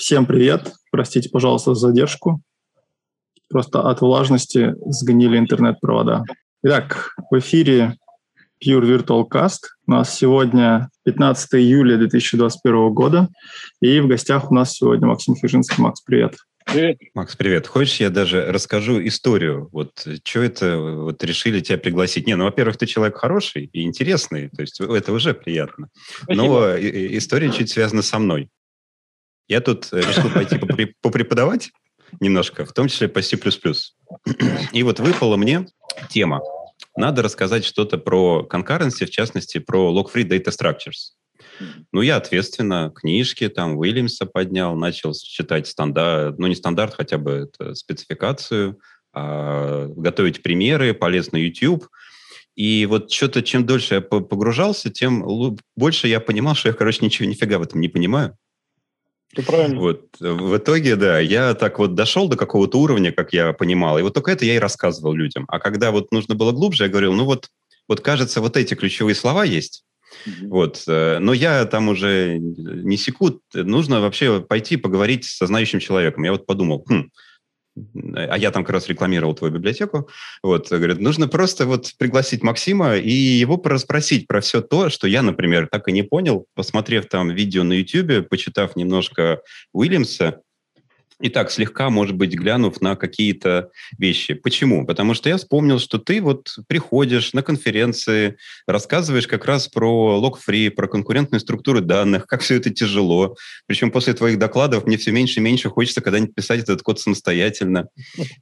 Всем привет. Простите, пожалуйста, за задержку. Просто от влажности сгнили интернет-провода. Итак, в эфире Pure Virtual Cast. У нас сегодня 15 июля 2021 года. И в гостях у нас сегодня Максим Хижинский. Макс, привет. Привет. Макс, привет. Хочешь, я даже расскажу историю? Вот что это вот решили тебя пригласить? Не, ну, во-первых, ты человек хороший и интересный, то есть это уже приятно. Спасибо. Но история чуть связана со мной. Я тут э, решил пойти попреподавать немножко, в том числе по C++. И вот выпала мне тема. Надо рассказать что-то про concurrency, в частности, про log-free data structures. Ну, я ответственно книжки, там, Уильямса поднял, начал читать стандарт, ну, не стандарт, хотя бы это спецификацию, а, готовить примеры, полез на YouTube. И вот что-то, чем дольше я погружался, тем больше я понимал, что я, короче, ничего, нифига в этом не понимаю. Ты правильно. Вот. В итоге, да, я так вот дошел до какого-то уровня, как я понимал, и вот только это я и рассказывал людям. А когда вот нужно было глубже, я говорил, ну вот, вот кажется, вот эти ключевые слова есть, Mm-hmm. Вот. Э, но я там уже не секу. Нужно вообще пойти поговорить со знающим человеком. Я вот подумал, хм, а я там как раз рекламировал твою библиотеку, вот, говорит, нужно просто вот пригласить Максима и его расспросить про все то, что я, например, так и не понял, посмотрев там видео на YouTube, почитав немножко Уильямса, и так, слегка, может быть, глянув на какие-то вещи. Почему? Потому что я вспомнил, что ты вот приходишь на конференции, рассказываешь как раз про log-free, про конкурентные структуры данных, как все это тяжело. Причем после твоих докладов мне все меньше и меньше хочется когда-нибудь писать этот код самостоятельно.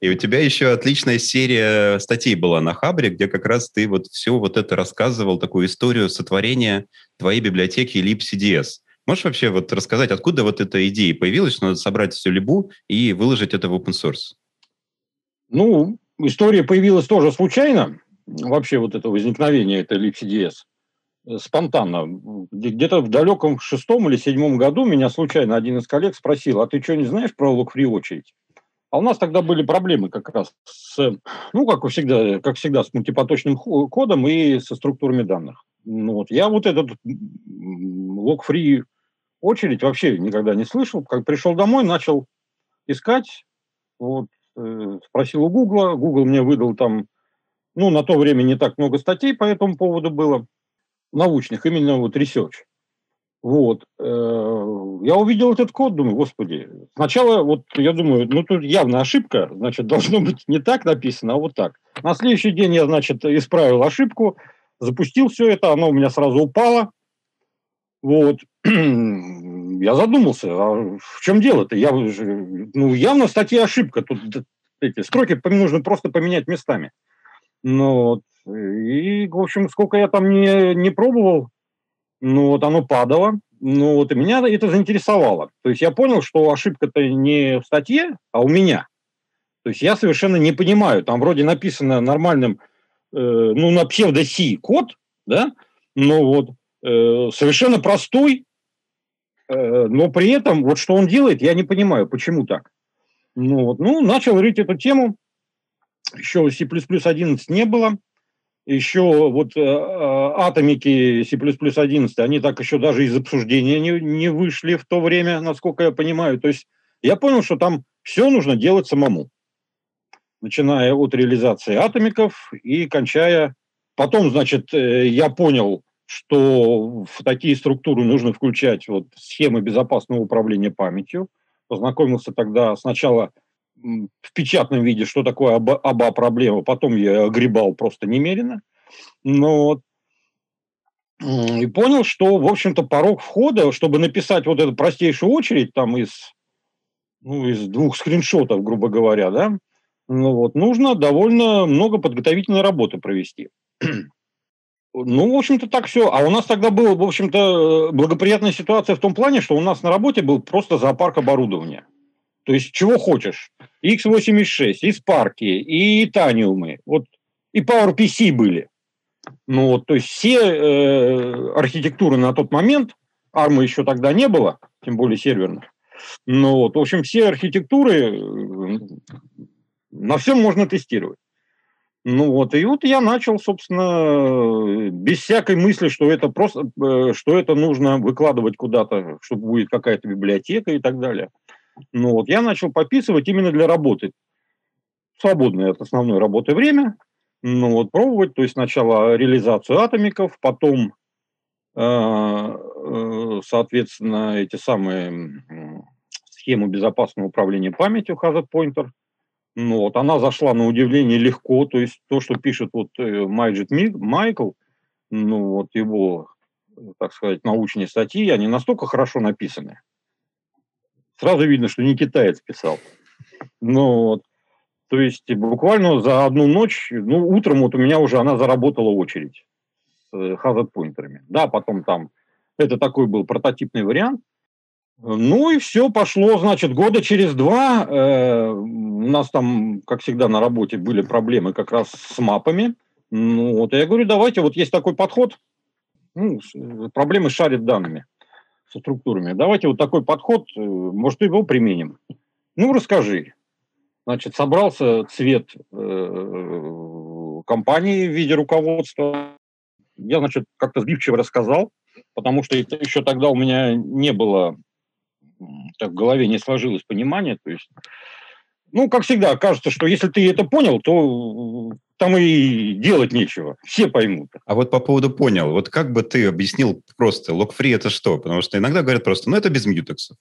И у тебя еще отличная серия статей была на Хабре, где как раз ты вот все вот это рассказывал, такую историю сотворения твоей библиотеки libcds. Можешь вообще вот рассказать, откуда вот эта идея появилась, что надо собрать всю либу и выложить это в open source? Ну, история появилась тоже случайно. Вообще вот это возникновение этой libcds э, спонтанно. Где-то в далеком шестом или седьмом году меня случайно один из коллег спросил, а ты что, не знаешь про log-free очередь? А у нас тогда были проблемы как раз с, ну, как всегда, как всегда, с мультипоточным кодом и со структурами данных. Ну, вот я вот этот log-free очередь вообще никогда не слышал. Как пришел домой, начал искать, вот, э, спросил у Гугла, Google мне выдал там, ну, на то время не так много статей по этому поводу было, научных, именно вот research. Вот. Э, я увидел этот код, думаю, господи. Сначала, вот я думаю, ну тут явно ошибка, значит, должно быть не так написано, а вот так. На следующий день я, значит, исправил ошибку, запустил все это, оно у меня сразу упало. Вот. я задумался, а в чем дело-то? Я, ну, явно в статье ошибка. Тут эти строки нужно просто поменять местами. Ну, вот. И, в общем, сколько я там не, не пробовал, ну, вот оно падало. Ну, вот и меня это заинтересовало. То есть я понял, что ошибка-то не в статье, а у меня. То есть я совершенно не понимаю. Там вроде написано нормальным, э, ну, на псевдо-си код, да, но вот э, совершенно простой, Э, но при этом, вот что он делает, я не понимаю, почему так. Ну, вот, ну начал рыть эту тему. Еще C++11 не было. Еще вот э, э атомики C++11, они так еще даже из обсуждения не, не вышли в то время, насколько я понимаю. То есть я понял, что там все нужно делать самому. Начиная от реализации атомиков и кончая... Потом, значит, я понял, что в такие структуры нужно включать вот схемы безопасного управления памятью. Познакомился тогда сначала в печатном виде, что такое оба, проблема, потом я огребал просто немерено. Но. И понял, что, в общем-то, порог входа, чтобы написать вот эту простейшую очередь там из, ну, из двух скриншотов, грубо говоря, да, ну вот, нужно довольно много подготовительной работы провести. Ну, в общем-то, так все. А у нас тогда была, в общем-то, благоприятная ситуация в том плане, что у нас на работе был просто зоопарк оборудования. То есть, чего хочешь. X86, и Spark, и Titanium, вот, и PowerPC были. Ну, вот, то есть, все э, архитектуры на тот момент, ARM еще тогда не было, тем более серверных, ну, вот, в общем, все архитектуры э, на всем можно тестировать. Ну вот, и вот я начал, собственно, без всякой мысли, что это просто, э, что это нужно выкладывать куда-то, чтобы будет какая-то библиотека и так далее. Ну вот, я начал пописывать именно для работы. Свободное от основной работы время. Ну вот, пробовать, то есть сначала реализацию атомиков, потом, э, э, соответственно, эти самые схему безопасного управления памятью Hazard Pointer. Ну, вот, она зашла на удивление легко, то есть то, что пишет вот Майджит Майкл, ну, вот его, так сказать, научные статьи, они настолько хорошо написаны. Сразу видно, что не китаец писал. Ну, вот, то есть буквально за одну ночь, ну, утром вот у меня уже она заработала очередь с hazard-поинтерами. Да, потом там, это такой был прототипный вариант, ну и все пошло, значит, года через два. Э, у нас там, как всегда, на работе были проблемы как раз с мапами. Ну вот, я говорю, давайте, вот есть такой подход, ну, проблемы шарит данными, со структурами. Давайте вот такой подход, э, может, его применим. Ну, расскажи. Значит, собрался цвет э, компании в виде руководства. Я, значит, как-то сбивчиво рассказал, потому что еще тогда у меня не было так в голове не сложилось понимание. То есть, ну, как всегда, кажется, что если ты это понял, то там и делать нечего. Все поймут. А вот по поводу понял, вот как бы ты объяснил просто, лог-фри это что? Потому что иногда говорят просто, ну, это без мьютексов.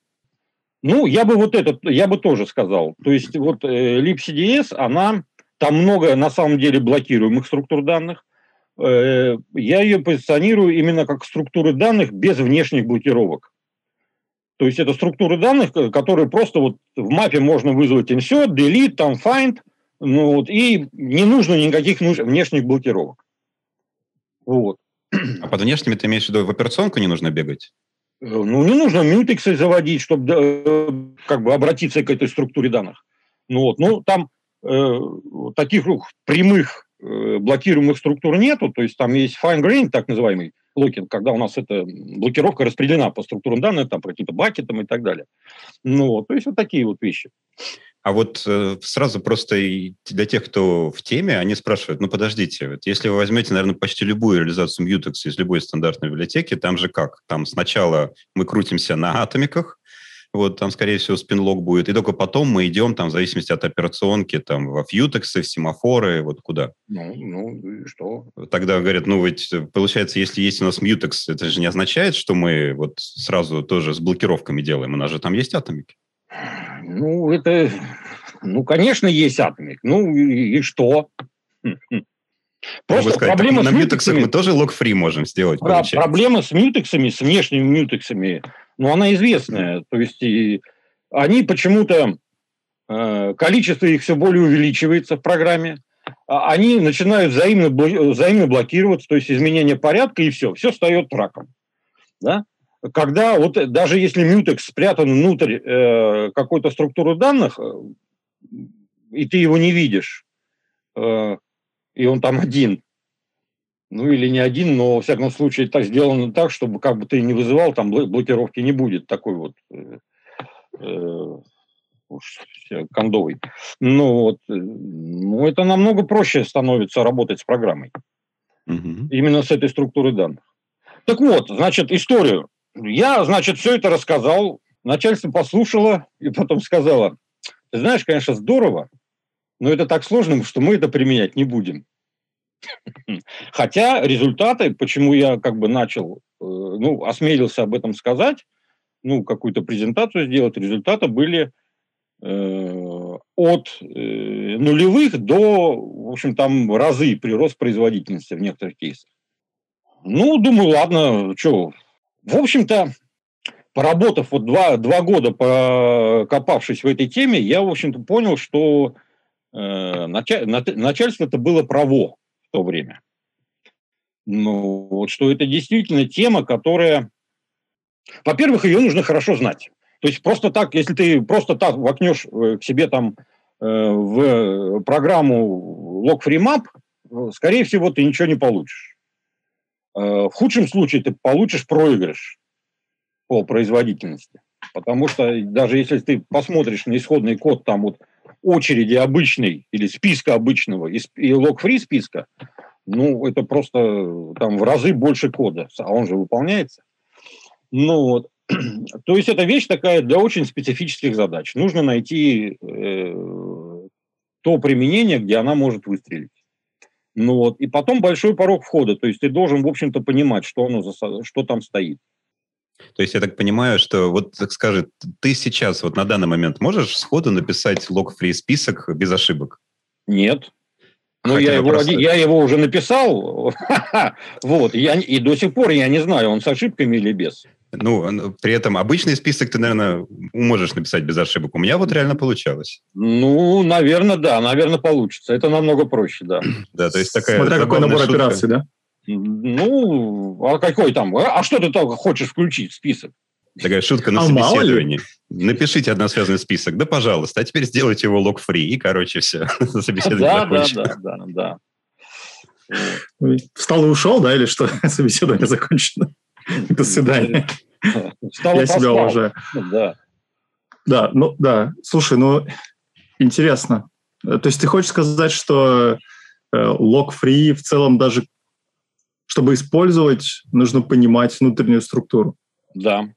Ну, я бы вот это, я бы тоже сказал. То есть вот э, libcds, она, там много на самом деле блокируемых структур данных. Э, я ее позиционирую именно как структуры данных без внешних блокировок. То есть это структуры данных, которые просто вот в мапе можно вызвать insert, delete, там find, ну вот, и не нужно никаких внешних блокировок. Вот. А под внешними ты имеешь в виду в операционку не нужно бегать? Э, ну, не нужно мютексы заводить, чтобы э, как бы обратиться к этой структуре данных. Ну, вот, ну там э, таких прямых э, блокируемых структур нету, то есть там есть fine grain, так называемый, локинг, когда у нас эта блокировка распределена по структурам данных, там, по каким-то бакетам и так далее. Ну, то есть вот такие вот вещи. А вот э, сразу просто для тех, кто в теме, они спрашивают, ну подождите, вот если вы возьмете, наверное, почти любую реализацию Mutex из любой стандартной библиотеки, там же как? Там сначала мы крутимся на атомиках, вот там, скорее всего, спинлог будет. И только потом мы идем, там, в зависимости от операционки, там, во фьютексы, в семафоры, вот куда. Ну, ну, и что? Тогда говорят, ну, ведь, получается, если есть у нас мьютекс, это же не означает, что мы вот сразу тоже с блокировками делаем. У нас же там есть атомики. Ну, это... Ну, конечно, есть атомик. Ну, и, и что? Просто сказать, проблема на с мьютексах мы тоже лог-фри можем сделать. Про- проблема с мьютексами, с внешними мьютексами, ну, она известная. То есть и они почему-то, э, количество их все более увеличивается в программе, а они начинают взаимно, взаимно блокироваться, то есть изменение порядка, и все, все встает раком. Да? Когда вот даже если мютекс спрятан внутрь э, какой-то структуры данных, э, и ты его не видишь, э, и он там один, ну или не один, но, во всяком случае, так сделано так, чтобы как бы ты не вызывал, там блокировки не будет такой вот э, э, кондовый. Ну, вот, э, ну, это намного проще становится работать с программой. Угу. Именно с этой структурой данных. Так вот, значит, историю. Я, значит, все это рассказал, начальство послушало и потом сказала, ты знаешь, конечно, здорово, но это так сложно, что мы это применять не будем. Хотя результаты, почему я как бы начал, э, ну, осмелился об этом сказать, ну, какую-то презентацию сделать, результаты были э, от э, нулевых до, в общем, там разы прирост производительности в некоторых кейсах. Ну, думаю, ладно, что. В общем-то, поработав вот два, два года, покопавшись в этой теме, я, в общем-то, понял, что э, начальство это было право то время. Ну, вот что это действительно тема, которая... Во-первых, ее нужно хорошо знать. То есть просто так, если ты просто так вокнешь э, к себе там э, в программу Log3Map, э, скорее всего, ты ничего не получишь. В худшем случае ты получишь проигрыш по производительности. Потому что даже если ты посмотришь на исходный код там вот очереди обычной или списка обычного и, и лог-фри списка, ну, это просто там в разы больше кода, а он же выполняется. Ну вот. То есть это вещь такая для очень специфических задач. Нужно найти э, то применение, где она может выстрелить. Ну вот. И потом большой порог входа. То есть ты должен, в общем-то, понимать, что, оно за, что там стоит. То есть я так понимаю, что вот, так скажет, ты сейчас вот на данный момент можешь сходу написать лог-фри список без ошибок? Нет. Ну, я его, просто... я его уже написал, вот, я, и до сих пор я не знаю, он с ошибками или без. Ну, при этом обычный список ты, наверное, можешь написать без ошибок. У меня вот реально получалось. Ну, наверное, да, наверное, получится. Это намного проще, да. Да, то есть такая Смотря какой набор шутка. операций, да? Ну, а какой там? А что ты только хочешь включить в список? Такая шутка на а собеседовании. Напишите односвязанный список. Да, пожалуйста. А теперь сделайте его лог-фри. И, короче, все. Собеседование да, закончено. Да, да, да, да. Встал и ушел, да, или что? Собеседование закончено. До свидания. Я себя уважаю. Да. Да, ну да. Слушай, ну интересно. То есть ты хочешь сказать, что лог-фри в целом даже чтобы использовать, нужно понимать внутреннюю структуру. Да.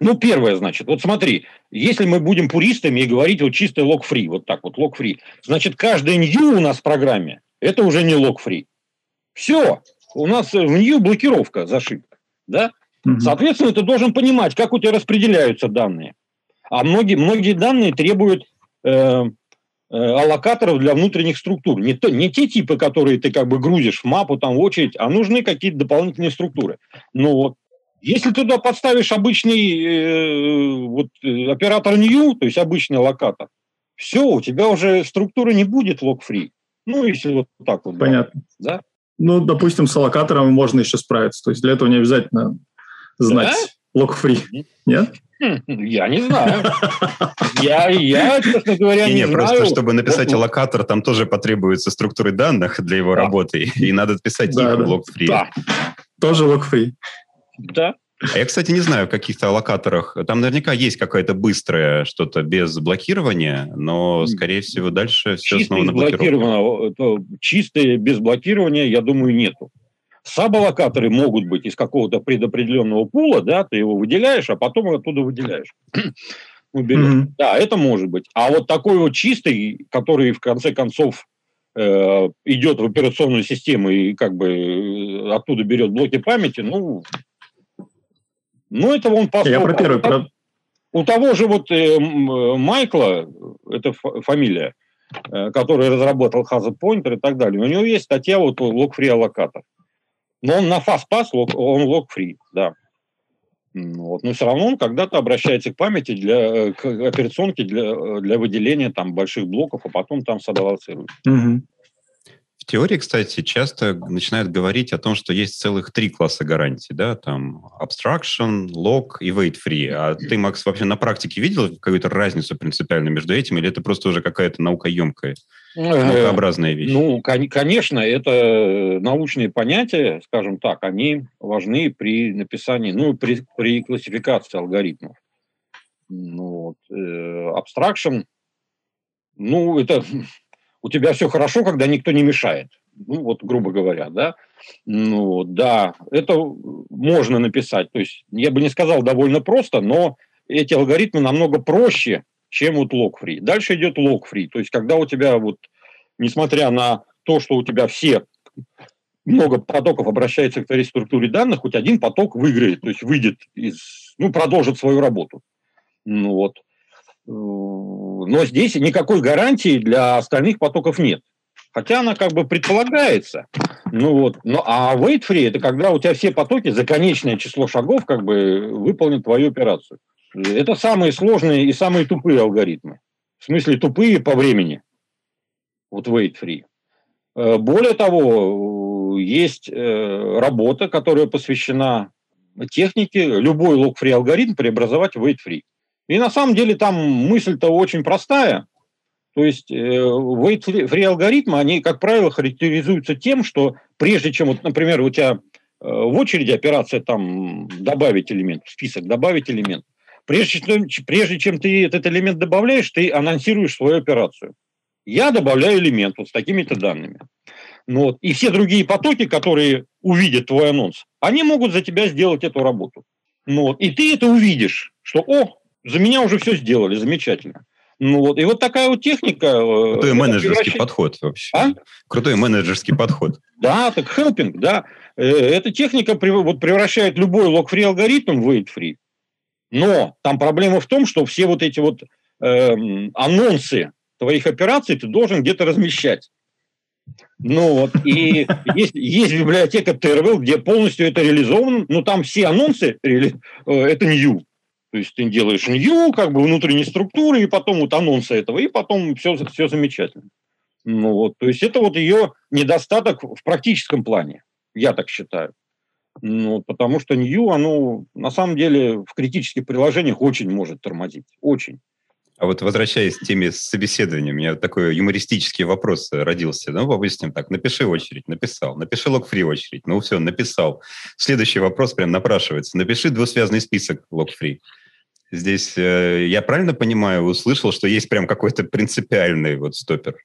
Ну, первое, значит, вот смотри, если мы будем пуристами и говорить вот чистый лог-фри, вот так вот, лог-фри, значит, каждый new у нас в программе – это уже не лог-фри. Все, у нас в new блокировка, зашибка, да? Угу. Соответственно, ты должен понимать, как у тебя распределяются данные. А многие, многие данные требуют э, аллокаторов для внутренних структур. Не, то, не те типы, которые ты как бы грузишь в мапу, там, в очередь, а нужны какие-то дополнительные структуры. Ну вот, если ты туда подставишь обычный э, вот, э, оператор new, то есть обычный локатор, все, у тебя уже структура не будет лог-фри. Ну, если вот так вот. Понятно. Да? Ну, допустим, с аллокатором можно еще справиться. То есть для этого не обязательно знать да? лог-фри. Нет? Хм, я не знаю. Я, я честно говоря, не, не, не просто знаю. чтобы написать аллокатор, там тоже потребуется структуры данных для его да. работы, и надо писать да, типа да. лог-фри. Да. Тоже лог-фри. Да. А я, кстати, не знаю в каких-то аллокаторах. Там наверняка есть какое-то быстрое что-то без блокирования, но, скорее всего, дальше все снова на блокирование. Чистое без блокирования, я думаю, нету. Сабаллокаторы могут быть из какого-то предопределенного пула, да, ты его выделяешь, а потом оттуда выделяешь. Mm-hmm. Да, это может быть. А вот такой вот чистый, который в конце концов э, идет в операционную систему и как бы э, оттуда берет блоки памяти, ну, ну, это он по Я про первый, про... У того же вот э, Майкла, это фамилия, э, который разработал Hazard Pointer и так далее, у него есть статья вот log-free аллокатор. Но он на fastpass, он log-free, да. Вот. Но все равно он когда-то обращается к памяти для к операционке для, для выделения там больших блоков, а потом там собалансирует. Угу. Теории, кстати, часто начинают говорить о том, что есть целых три класса гарантий, да, там abstraction, lock и wait free. А ты, Макс, вообще на практике видел какую-то разницу принципиально между этим, или это просто уже какая-то наукоемкая, э, наукообразная вещь? Ну, конечно, это научные понятия, скажем так, они важны при написании, ну, при, при классификации алгоритмов. Ну, вот, э, abstraction, ну, это у тебя все хорошо, когда никто не мешает. Ну, вот, грубо говоря, да. Ну, да, это можно написать. То есть, я бы не сказал довольно просто, но эти алгоритмы намного проще, чем вот log-free. Дальше идет log-free. То есть, когда у тебя вот, несмотря на то, что у тебя все много потоков обращается к твоей структуре данных, хоть один поток выиграет, то есть выйдет из, ну, продолжит свою работу. Ну вот. Но здесь никакой гарантии для остальных потоков нет. Хотя она как бы предполагается. Ну вот. Но, а wait free – это когда у тебя все потоки за конечное число шагов как бы выполнят твою операцию. Это самые сложные и самые тупые алгоритмы. В смысле тупые по времени. Вот wait free. Э, более того, есть э, работа, которая посвящена технике любой log-free алгоритм преобразовать в wait free. И на самом деле там мысль-то очень простая. То есть э, алгоритмы, они, как правило, характеризуются тем, что прежде чем, вот, например, у тебя э, в очереди операция там добавить элемент, в список добавить элемент, прежде, прежде чем ты этот элемент добавляешь, ты анонсируешь свою операцию. Я добавляю элемент вот с такими-то данными. Ну, вот. И все другие потоки, которые увидят твой анонс, они могут за тебя сделать эту работу. Ну, вот, и ты это увидишь, что, о, за меня уже все сделали, замечательно. Ну вот, и вот такая вот техника... Э, Крутой менеджерский превращает... подход вообще. А? Крутой менеджерский подход. Да, так хелпинг, да. Э, эта техника вот превращает любой лог-фри алгоритм в wait-free. Но там проблема в том, что все вот эти вот э, анонсы твоих операций ты должен где-то размещать. Ну вот, и есть, есть библиотека Terwell, где полностью это реализовано, но там все анонсы, э, это new. То есть ты делаешь new, как бы внутренней структуры, и потом вот анонсы этого, и потом все, все замечательно. Ну вот, то есть это вот ее недостаток в практическом плане, я так считаю. Ну, потому что New, оно на самом деле в критических приложениях очень может тормозить. Очень. А вот возвращаясь к теме собеседования, у меня такой юмористический вопрос родился. Ну, допустим, так, напиши очередь, написал. Напиши лог-фри очередь. Ну, все, написал. Следующий вопрос прям напрашивается. Напиши двусвязный список лог-фри. Здесь э, я правильно понимаю, услышал, что есть прям какой-то принципиальный вот стопер?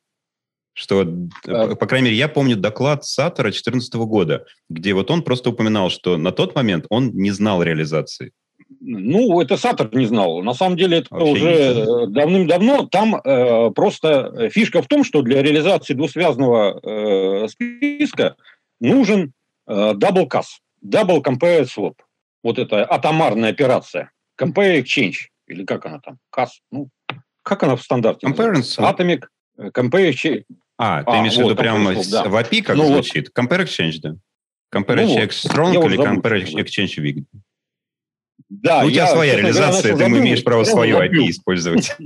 Что, а... по крайней мере, я помню доклад Саттера 2014 года, где вот он просто упоминал, что на тот момент он не знал реализации. Ну, это Саттер не знал. На самом деле это Вообще уже э, давным-давно. Там э, просто фишка в том, что для реализации двусвязного э, списка нужен э, double CAS, double compare swap. Вот это атомарная операция. Compare exchange. Или как она там? CAS. Ну, как она в стандарте? Compare swap. Atomic э, Compare exchange. А, ты а, имеешь в виду прямо да. в API как ну, звучит? Вот. Compare exchange, да? Compare ну, exchange strong или compare exchange weak? Да, ну, у тебя я, своя реализация, говоря, ты имеешь право свою API использовать.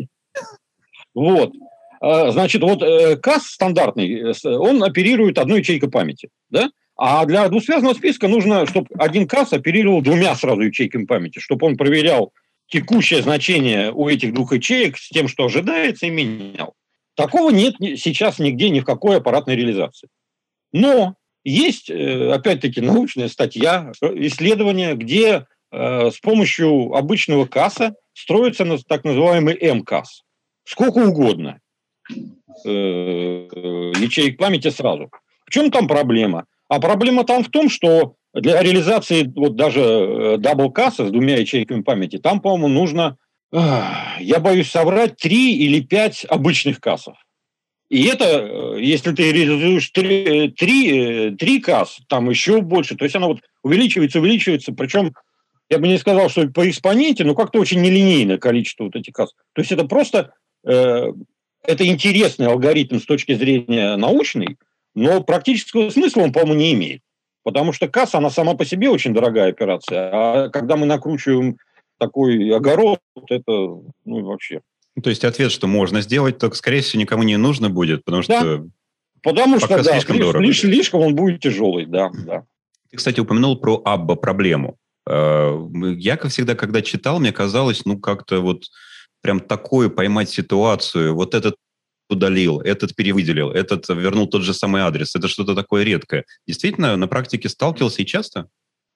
Вот. А, значит, вот CAS э, стандартный, э, он оперирует одной ячейкой памяти, да? А для двусвязного списка нужно, чтобы один CAS оперировал двумя сразу ячейками памяти, чтобы он проверял текущее значение у этих двух ячеек с тем, что ожидается, и менял. Такого нет сейчас нигде ни в какой аппаратной реализации. Но есть, э, опять-таки, научная статья, исследование, где Э, с помощью обычного CAS а строится так называемый MCAS. Сколько угодно э, ячеек памяти сразу. В чем там проблема? А проблема там в том, что для реализации вот даже double CAS а э, с двумя ячейками памяти, там, по-моему, нужно, я боюсь соврать, три или пять обычных кассов. И это, если ты реализуешь три, три, три касс, там еще больше, то есть оно вот увеличивается, увеличивается, причем я бы не сказал, что по экспоненте, но как-то очень нелинейное количество вот этих касс. То есть это просто э, это интересный алгоритм с точки зрения научной, но практического смысла он, по-моему, не имеет. Потому что касса, она сама по себе очень дорогая операция. А когда мы накручиваем такой огород, это ну, вообще. То есть ответ, что можно сделать, только, скорее всего, никому не нужно будет, потому что да. Потому что, да, слишком, дорого. слишком он будет тяжелый, да, да. Ты, кстати, упомянул про Абба проблему. Э, я, как всегда, когда читал, мне казалось, ну, как-то вот прям такое поймать ситуацию, вот этот удалил, этот перевыделил, этот вернул тот же самый адрес. Это что-то такое редкое. Действительно, на практике сталкивался и часто?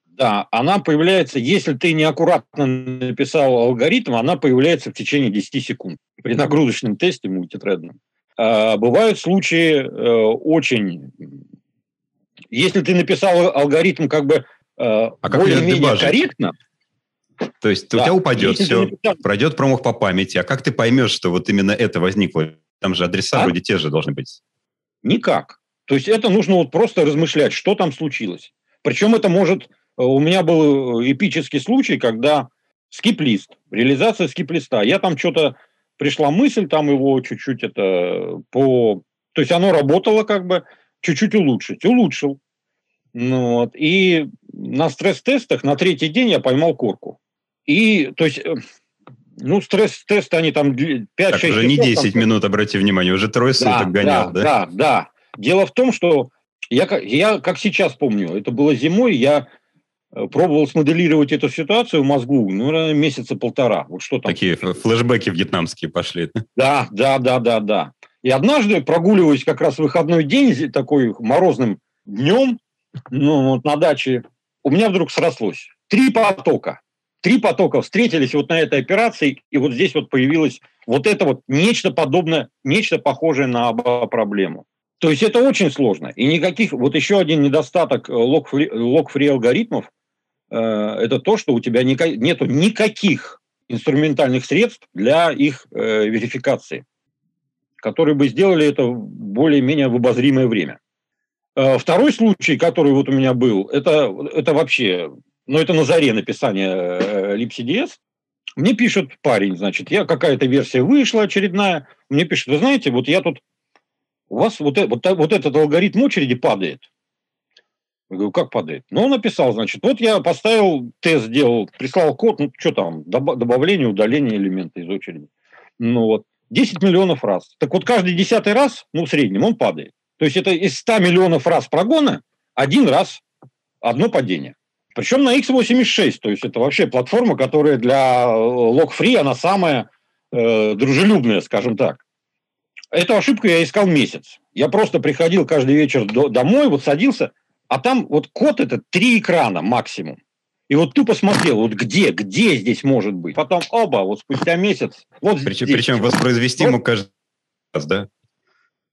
Да, она появляется, если ты неаккуратно написал алгоритм, она появляется в течение 10 секунд при нагрузочном тесте мультитредном. А, бывают случаи э, очень... Если ты написал алгоритм как бы а более-менее корректно. То есть да. у тебя упадет все, написал... пройдет промах по памяти. А как ты поймешь, что вот именно это возникло? Там же адреса а? вроде те же должны быть. Никак. То есть это нужно вот просто размышлять, что там случилось. Причем это может... Э, у меня был э, эпический случай, когда скип-лист, реализация скип-листа. Я там что-то... Пришла мысль, там его чуть-чуть это по... То есть оно работало как бы, чуть-чуть улучшить. Улучшил. Ну, вот. И на стресс-тестах на третий день я поймал корку. И, то есть, э, ну, стресс-тесты, они там 5-6 Так, уже не 10 там... минут, обрати внимание, уже трое да, суток гонял, да? Да, да, да. Дело в том, что я, я, как сейчас помню, это было зимой, я э, пробовал смоделировать эту ситуацию в мозгу, ну, месяца полтора. Вот что там. Такие флешбеки вьетнамские пошли. Да, да, да, да, да. И однажды, прогуливаясь как раз в выходной день, такой морозным днем, ну, вот на даче, у меня вдруг срослось. Три потока. Три потока встретились вот на этой операции, и вот здесь вот появилось вот это вот нечто подобное, нечто похожее на проблему. То есть это очень сложно. И никаких... Вот еще один недостаток лог-фри алгоритмов, э, это то, что у тебя ника- нету никаких инструментальных средств для их э, верификации, которые бы сделали это более-менее в обозримое время. Э, второй случай, который вот у меня был, это, это вообще, ну это на заре написания э, LibCDS. Мне пишет парень, значит, я какая-то версия вышла очередная, мне пишет, вы знаете, вот я тут, у вас вот, вот, вот этот алгоритм очереди падает. Я говорю, как падает? Ну, он написал, значит, вот я поставил тест, сделал, прислал код, ну, что там, добавление, удаление элемента из очереди. Ну, вот, 10 миллионов раз. Так вот, каждый десятый раз, ну, в среднем, он падает. То есть это из 100 миллионов раз прогона один раз одно падение. Причем на x86, то есть это вообще платформа, которая для э, log-free, она самая э, дружелюбная, скажем так. Эту ошибку я искал месяц. Я просто приходил каждый вечер до, домой, вот садился, а там вот код это три экрана максимум. И вот тупо смотрел, вот где, где здесь может быть. Потом оба, вот спустя месяц. Вот причем, здесь. причем воспроизвести ему каждый раз, да?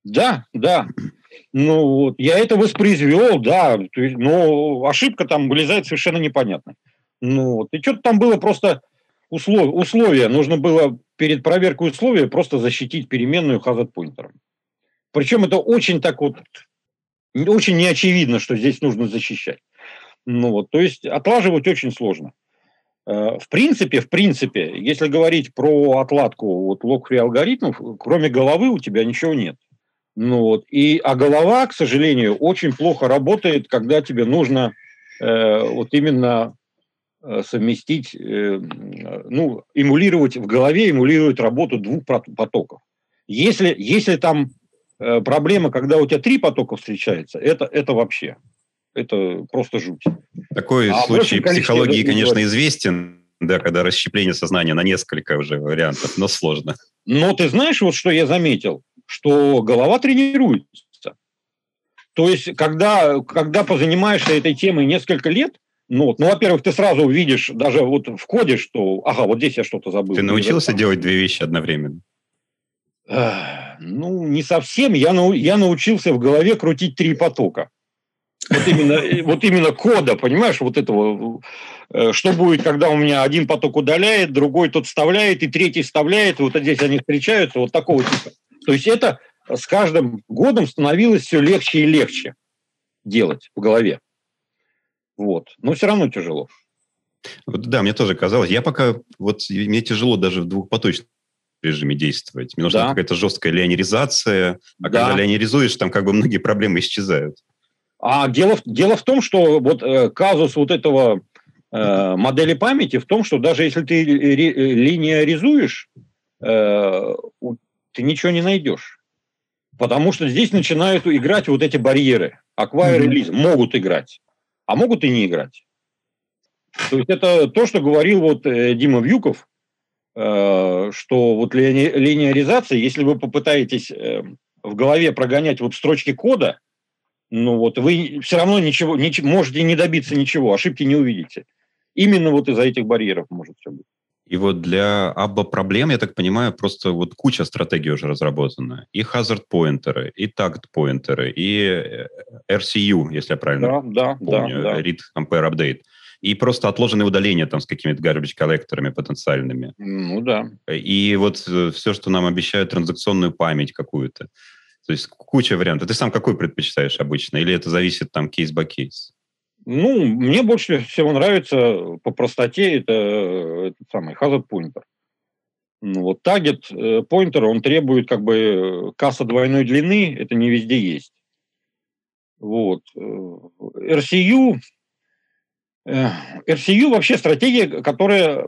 Да, да. Ну, вот, я это воспроизвел, да, но ошибка там вылезает совершенно непонятно. Ну, вот, и что-то там было просто услов, условия, нужно было перед проверкой условия просто защитить переменную hazard поинтером. Причем это очень так вот, очень неочевидно, что здесь нужно защищать. Ну, вот, то есть отлаживать очень сложно. Э, в принципе, в принципе, если говорить про отладку вот лог-фри алгоритмов, кроме головы у тебя ничего нет. Ну, вот. И, а голова, к сожалению, очень плохо работает, когда тебе нужно э, вот именно э, совместить, э, ну, эмулировать в голове, эмулировать работу двух потоков. Если, если там э, проблема, когда у тебя три потока встречаются, это, это вообще, это просто жуть. Такой а случай психологии, конечно, известен, да, когда расщепление сознания на несколько уже вариантов, но сложно. Но ты знаешь, вот что я заметил? Что голова тренируется. То есть, когда, когда позанимаешься этой темой несколько лет, ну, ну, во-первых, ты сразу увидишь даже вот в коде, что, ага, вот здесь я что-то забыл. Ты научился делать две вещи одновременно? Ну, не совсем. Я, нау, я научился в голове крутить три потока. Вот именно, вот именно кода, понимаешь, вот этого, э, что будет, когда у меня один поток удаляет, другой тот вставляет, и третий вставляет, вот здесь они встречаются, вот такого типа. То есть это с каждым годом становилось все легче и легче делать в голове. Вот. Но все равно тяжело. Вот, да, мне тоже казалось. Я пока... Вот мне тяжело даже в двухпоточном режиме действовать. Мне нужна да. какая-то жесткая леонеризация. А да. когда леонеризуешь, там как бы многие проблемы исчезают. А дело, дело в том, что вот э, казус вот этого э, модели памяти в том, что даже если ты линеаризуешь, э, ты ничего не найдешь. Потому что здесь начинают играть вот эти барьеры. Acquire релиз mm-hmm. могут играть, а могут и не играть. То есть это то, что говорил вот э, Дима Вьюков, э, что вот лини- линеаризация, если вы попытаетесь э, в голове прогонять вот строчки кода, ну вот вы все равно ничего, ничего можете не добиться ничего, ошибки не увидите. Именно вот из-за этих барьеров может все быть. И вот для Абба проблем, я так понимаю, просто вот куча стратегий уже разработана. И hazard-поинтеры, и tagged-поинтеры, и э, RCU, если я правильно да, помню, да, да. read, compare, update. И просто отложенные удаления там с какими-то garbage коллекторами потенциальными. Ну да. И вот э, все, что нам обещают, транзакционную память какую-то. То есть куча вариантов. Ты сам какой предпочитаешь обычно? Или это зависит там кейс-by-кейс? Ну, мне больше всего нравится по простоте это этот самый hazard pointer. Ну, вот таргет pointer, он требует как бы касса двойной длины, это не везде есть. Вот. RCU, э, RCU вообще стратегия, которая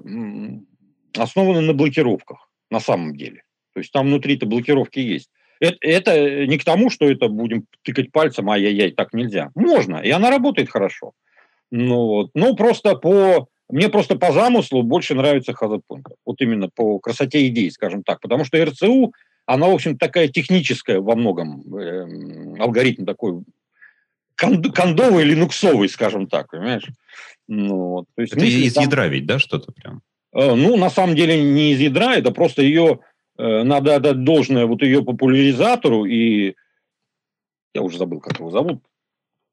основана на блокировках на самом деле. То есть там внутри-то блокировки есть. Это, это не к тому, что это будем тыкать пальцем, ай-яй-яй, так нельзя. Можно, и она работает хорошо. Ну, вот. ну просто по... Мне просто по замыслу больше нравится Hazard Вот именно по красоте идей, скажем так. Потому что РЦУ, она, в общем, такая техническая во многом. Э, алгоритм такой конд, кондовый, линуксовый, скажем так, понимаешь? Ну, вот. То есть, это из там... ядра ведь, да, что-то прям? Э, ну, на самом деле не из ядра, это просто ее надо отдать должное вот ее популяризатору и я уже забыл, как его зовут,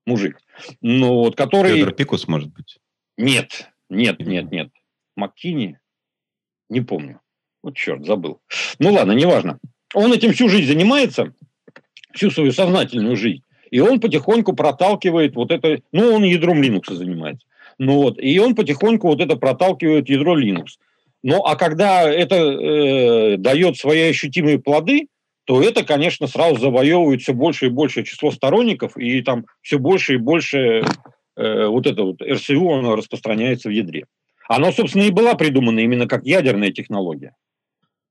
мужик, ну вот, который... Федор Пикус, может быть? Нет, нет, нет, нет. Маккини? Не помню. Вот черт, забыл. Ну ладно, неважно. Он этим всю жизнь занимается, всю свою сознательную жизнь. И он потихоньку проталкивает вот это... Ну, он ядром Linux занимается. Ну вот, и он потихоньку вот это проталкивает ядро Linux. Ну, а когда это э, дает свои ощутимые плоды, то это, конечно, сразу завоевывает все больше и большее число сторонников, и там все больше и больше э, вот это вот РСУ оно распространяется в ядре. Оно, собственно, и была придумана именно как ядерная технология.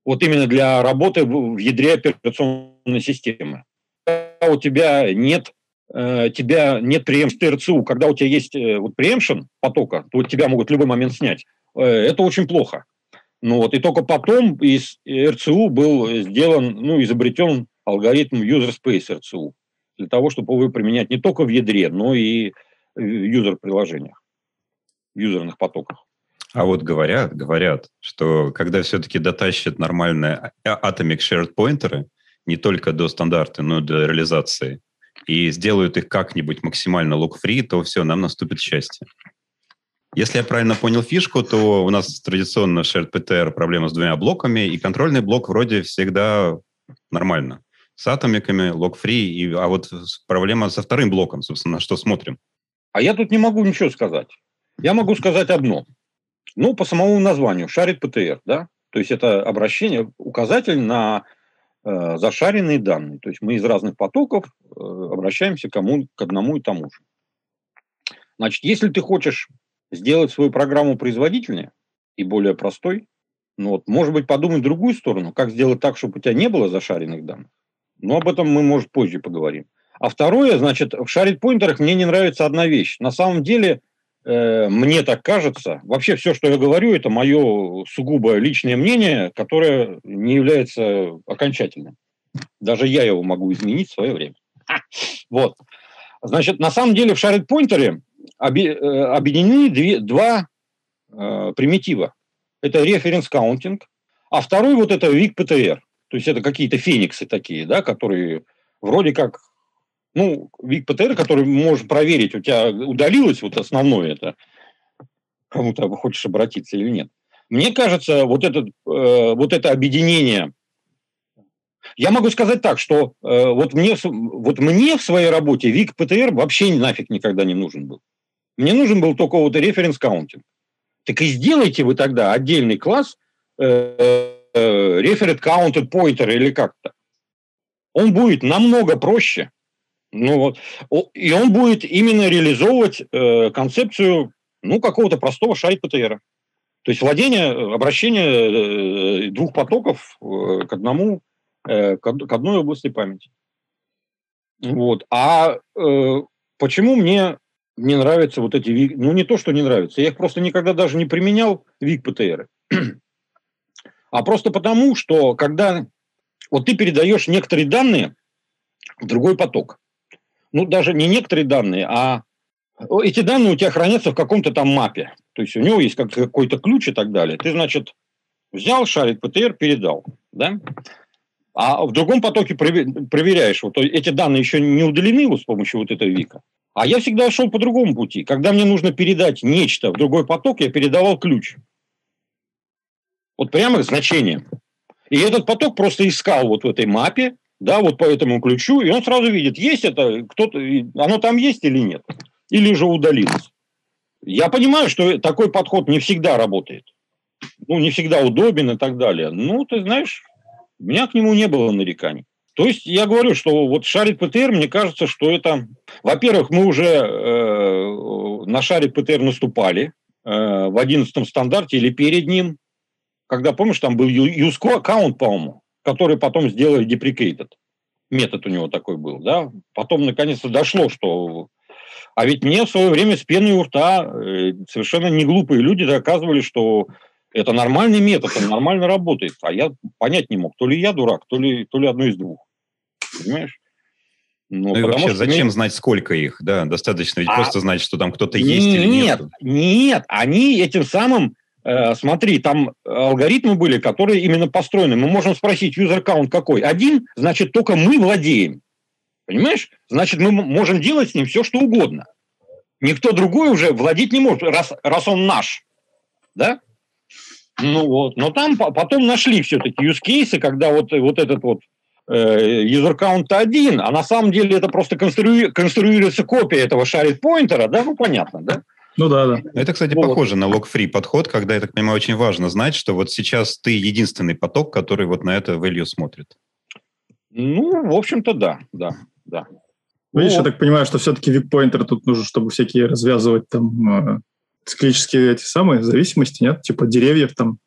Вот именно для работы в ядре операционной системы. Когда у тебя нет э, тебя нет преемства РЦУ, когда у тебя есть э, вот преемшн потока, то тебя могут в любой момент снять. Э, это очень плохо. Ну вот, и только потом из РЦУ был сделан, ну, изобретен алгоритм user space РЦУ для того, чтобы его применять не только в ядре, но и в юзер-приложениях, в юзерных потоках. А вот говорят, говорят, что когда все-таки дотащат нормальные а, Atomic Shared поинтеры, не только до стандарта, но и до реализации, и сделают их как-нибудь максимально лог-фри, то все, нам наступит счастье. Если я правильно понял фишку, то у нас традиционно в Shared PTR проблема с двумя блоками, и контрольный блок вроде всегда нормально. С атомиками, лог-фри, а вот проблема со вторым блоком, собственно, что смотрим. А я тут не могу ничего сказать. Я могу сказать одно. Ну, по самому названию, шарит ПТР, да? То есть это обращение, указатель на э, зашаренные данные. То есть мы из разных потоков э, обращаемся кому, к одному и тому же. Значит, если ты хочешь сделать свою программу производительнее и более простой, ну вот, может быть, подумать в другую сторону, как сделать так, чтобы у тебя не было зашаренных данных. Но об этом мы, может, позже поговорим. А второе, значит, в шарит-поинтерах мне не нравится одна вещь. На самом деле, э, мне так кажется, вообще все, что я говорю, это мое сугубо личное мнение, которое не является окончательным. Даже я его могу изменить в свое время. Вот. Значит, на самом деле в shared pointer е объединены две, два э, примитива. Это reference counting, а второй вот это weak ptr. То есть это какие-то фениксы такие, да, которые вроде как, ну, weak ptr, который можешь проверить, у тебя удалилось вот основное это, кому-то хочешь обратиться или нет. Мне кажется, вот, этот, э, вот это объединение я могу сказать так, что э, вот, мне, вот мне в своей работе ВИК ПТР вообще нафиг никогда не нужен был. Мне нужен был только вот референс каунтинг. Так и сделайте вы тогда отдельный класс референт counted pointer или как-то. Он будет намного проще. Ну, вот, и он будет именно реализовывать э, концепцию ну, какого-то простого шарит ПТР. То есть владение, обращение э, двух потоков э, к одному, э, к одной области памяти. Вот. А э, почему мне не нравятся вот эти ВИК. Ну, не то, что не нравится. Я их просто никогда даже не применял, ВИК ПТР. а просто потому, что когда вот ты передаешь некоторые данные в другой поток, ну, даже не некоторые данные, а эти данные у тебя хранятся в каком-то там мапе. То есть у него есть какой-то ключ и так далее. Ты, значит, взял шарик ПТР, передал, да? А в другом потоке проверяешь, вот эти данные еще не удалены вот с помощью вот этого вика. А я всегда шел по другому пути. Когда мне нужно передать нечто в другой поток, я передавал ключ. Вот прямо значением. И этот поток просто искал вот в этой мапе, да, вот по этому ключу, и он сразу видит, есть это, кто-то, оно там есть или нет, или же удалилось. Я понимаю, что такой подход не всегда работает. Ну, не всегда удобен и так далее. Ну, ты знаешь, у меня к нему не было нареканий. То есть я говорю, что вот шарит ПТР, мне кажется, что это... Во-первых, мы уже э, на шарит ПТР наступали э, в 11 стандарте или перед ним, когда, помнишь, там был use аккаунт, по-моему, который потом сделали deprecated. Метод у него такой был, да. Потом, наконец-то, дошло, что... А ведь мне в свое время с пеной у рта э, совершенно не глупые люди доказывали, что это нормальный метод, он нормально работает. А я понять не мог, то ли я дурак, то ли, то ли одно из двух. Понимаешь? Ну, ну и вообще, зачем мне... знать, сколько их? Да, достаточно ведь а... просто знать, что там кто-то есть нет, или нет. Нет, нет, они этим самым, э, смотри, там алгоритмы были, которые именно построены. Мы можем спросить, user аккаунт какой? Один, значит, только мы владеем. Понимаешь? Значит, мы можем делать с ним все, что угодно. никто другой уже владеть не может, раз, раз он наш. Да? Ну вот. Но там потом нашли все-таки use кейсы, когда вот, вот этот вот э, user count один, а на самом деле это просто конструи, конструируется копия этого shared поинтера, да, ну понятно, да? Ну да, да. Это, кстати, вот. похоже на log-free подход, когда, я так понимаю, очень важно знать, что вот сейчас ты единственный поток, который вот на это value смотрит. Ну, в общем-то, да, да, да. Видишь, вот. я так понимаю, что все-таки вик-поинтер тут нужен, чтобы всякие развязывать там э, циклические эти самые зависимости, нет? Типа деревьев там.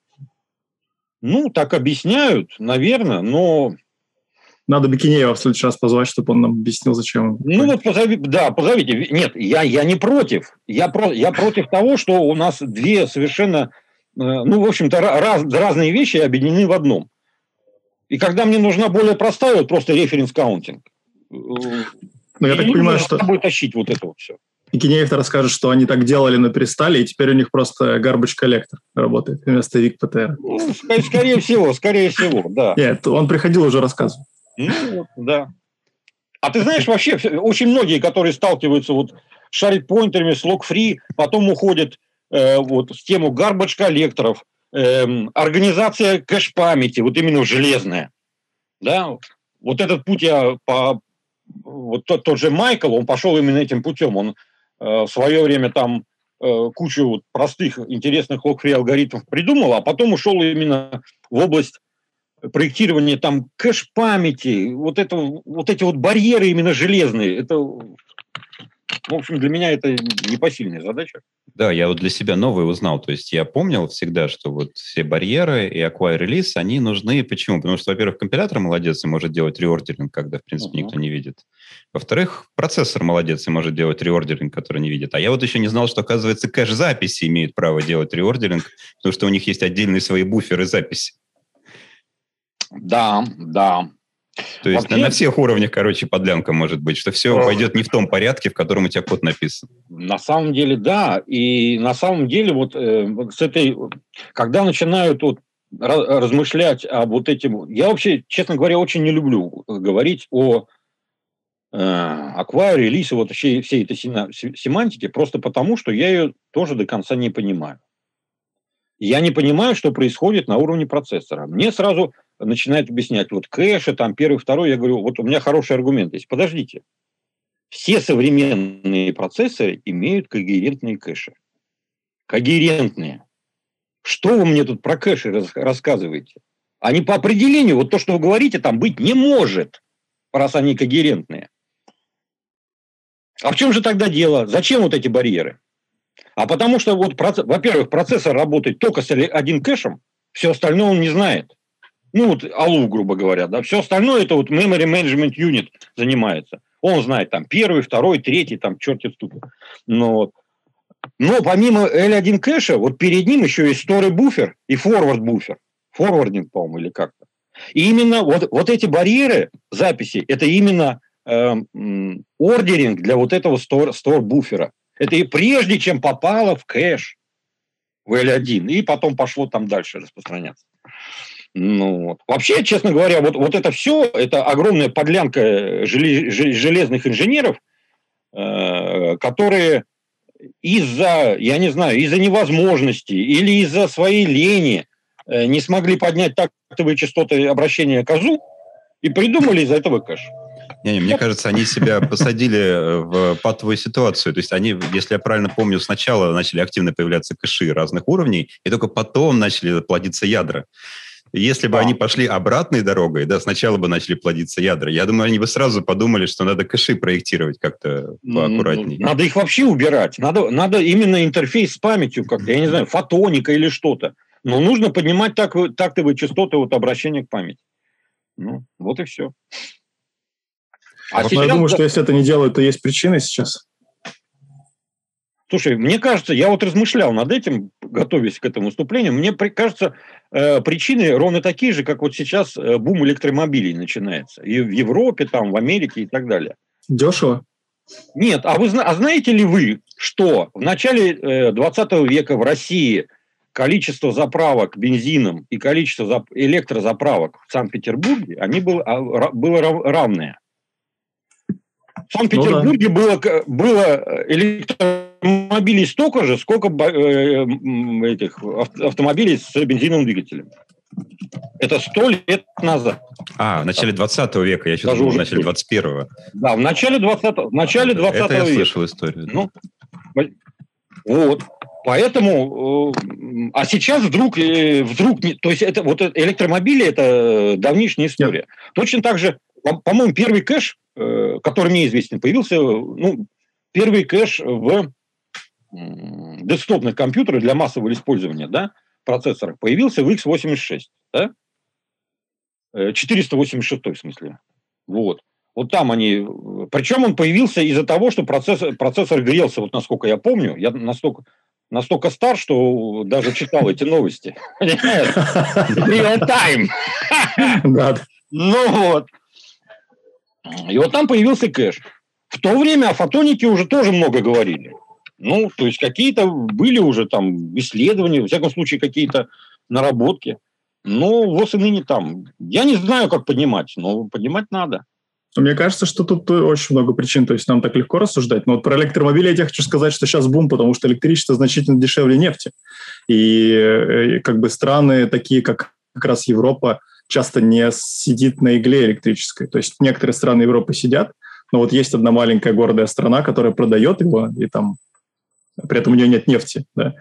Ну, так объясняют, наверное, но надо Бикинеева в следующий раз позвать, чтобы он нам объяснил, зачем. Ну вот позови, да, позовите. Нет, я, я не против. Я, про, я против того, что у нас две совершенно, э, ну, в общем-то, раз, разные вещи объединены в одном. И когда мне нужна более простая, вот просто reference counting. Ну, я так понимаю, что... будет тащить вот это вот все. И Кинеев расскажет, что они так делали на перестале, и теперь у них просто garbage collector работает вместо weak ptr. Ну, скорее всего, скорее всего, да. Нет, он приходил уже рассказывал. Ну, да. А ты знаешь, вообще, очень многие, которые сталкиваются вот с shared pointer ами, с lock-free, потом уходят э, вот в тему garbage collector ов, э, организация кэш-памяти, вот именно железная. Да? Вот этот путь я по... Вот тот, тот же Майкл, он пошел именно этим путем. Он в свое время там э, кучу вот простых, интересных лог-фри алгоритмов придумал, а потом ушел именно в область проектирование там кэш-памяти, вот, это, вот эти вот барьеры именно железные, это, в общем, для меня это непосильная задача. Да, я вот для себя новое узнал. То есть я помнил всегда, что вот все барьеры и acquire release, они нужны. Почему? Потому что, во-первых, компилятор молодец и может делать реордеринг, когда, в принципе, uh-huh. никто не видит. Во-вторых, процессор молодец и может делать реордеринг, который не видит. А я вот еще не знал, что, оказывается, кэш-записи имеют право делать реордеринг, потому что у них есть отдельные свои буферы записи. Да, да. То есть Вообще, на, всех уровнях, короче, подлянка может быть, что все пойдет не в том порядке, в котором у тебя код написан. На самом деле, да. И на самом деле, вот э, с этой, когда начинают вот размышлять об вот этим... Я вообще, честно говоря, очень не люблю говорить о э, акваре, релизе, вот всей, всей этой семантике, просто потому, что я ее тоже до конца не понимаю. Я не понимаю, что происходит на уровне процессора. Мне сразу начинает объяснять, вот кэши, там первый, второй, я говорю, вот у меня хороший аргумент есть. Подождите, все современные процессоры имеют когерентные кэши. Когерентные. Что вы мне тут про кэши рассказываете? Они по определению, вот то, что вы говорите, там быть не может, раз они когерентные. А в чем же тогда дело? Зачем вот эти барьеры? А потому что, вот, во-первых, процессор работает только с одним кэшем, все остальное он не знает ну вот АЛУ, грубо говоря, да, все остальное это вот Memory Management Unit занимается. Он знает там первый, второй, третий, там черти ступы. Но, вот. но помимо L1 кэша, вот перед ним еще есть story буфер и forward буфер. Форвардинг, по-моему, или как-то. И именно вот, вот эти барьеры записи, это именно э, ордеринг для вот этого store буфера. Это и прежде, чем попало в кэш в L1, и потом пошло там дальше распространяться. Ну, вот. Вообще, честно говоря, вот, вот это все, это огромная подлянка железных инженеров, э, которые из-за, я не знаю, из-за невозможности или из-за своей лени э, не смогли поднять тактовые частоты обращения к АЗУ и придумали из-за этого кэш. Не, не, мне кажется, они себя посадили э, в патовую ситуацию. То есть они, если я правильно помню, сначала начали активно появляться кэши разных уровней, и только потом начали плодиться ядра. Если бы да. они пошли обратной дорогой, да, сначала бы начали плодиться ядра, я думаю, они бы сразу подумали, что надо кэши проектировать как-то поаккуратнее. Надо их вообще убирать. Надо, надо именно интерфейс с памятью как-то, я не знаю, фотоника или что-то. Но нужно поднимать так, тактовые частоты вот обращения к памяти. Ну, вот и все. А вот сейчас... Я думаю, что если это не делают, то есть причины сейчас. Слушай, мне кажется, я вот размышлял над этим, готовясь к этому выступлению, мне кажется, э, причины ровно такие же, как вот сейчас э, бум электромобилей начинается. И в Европе, там, в Америке и так далее. Дешево? Нет, а, вы, а знаете ли вы, что в начале э, 20 века в России количество заправок бензином и количество электрозаправок в Санкт-Петербурге, они было, а, было равное. В Санкт-Петербурге ну, да. было, было электро электромобилей столько же, сколько э, этих автомобилей с бензиновым двигателем. Это сто лет назад. А, в начале 20 века, я сейчас думал, в начале 21-го. Да, в начале 20, в начале 20 это века. я слышал историю. Ну, вот. Поэтому, э, а сейчас вдруг, э, вдруг, то есть это вот электромобили это давнишняя история. Yeah. Точно так же, по-моему, первый кэш, который мне известен, появился, ну, первый кэш в десктопных компьютерах для массового использования, да, процессорах появился в x86, да? 486 в смысле. Вот. Вот там они... Причем он появился из-за того, что процессор, процессор грелся, вот насколько я помню. Я настолько, настолько стар, что даже читал эти новости. Real time. Ну вот. И вот там появился кэш. В то время о фотонике уже тоже много говорили. Ну, то есть какие-то были уже там исследования, во всяком случае, какие-то наработки. Но ВОЗ и ныне там. Я не знаю, как поднимать, но поднимать надо. Мне кажется, что тут очень много причин, то есть нам так легко рассуждать. Но вот про электромобили я хочу сказать, что сейчас бум, потому что электричество значительно дешевле нефти. И, э, и как бы страны такие, как как раз Европа, часто не сидит на игле электрической. То есть некоторые страны Европы сидят, но вот есть одна маленькая гордая страна, которая продает его, и там при этом у нее нет нефти. Да?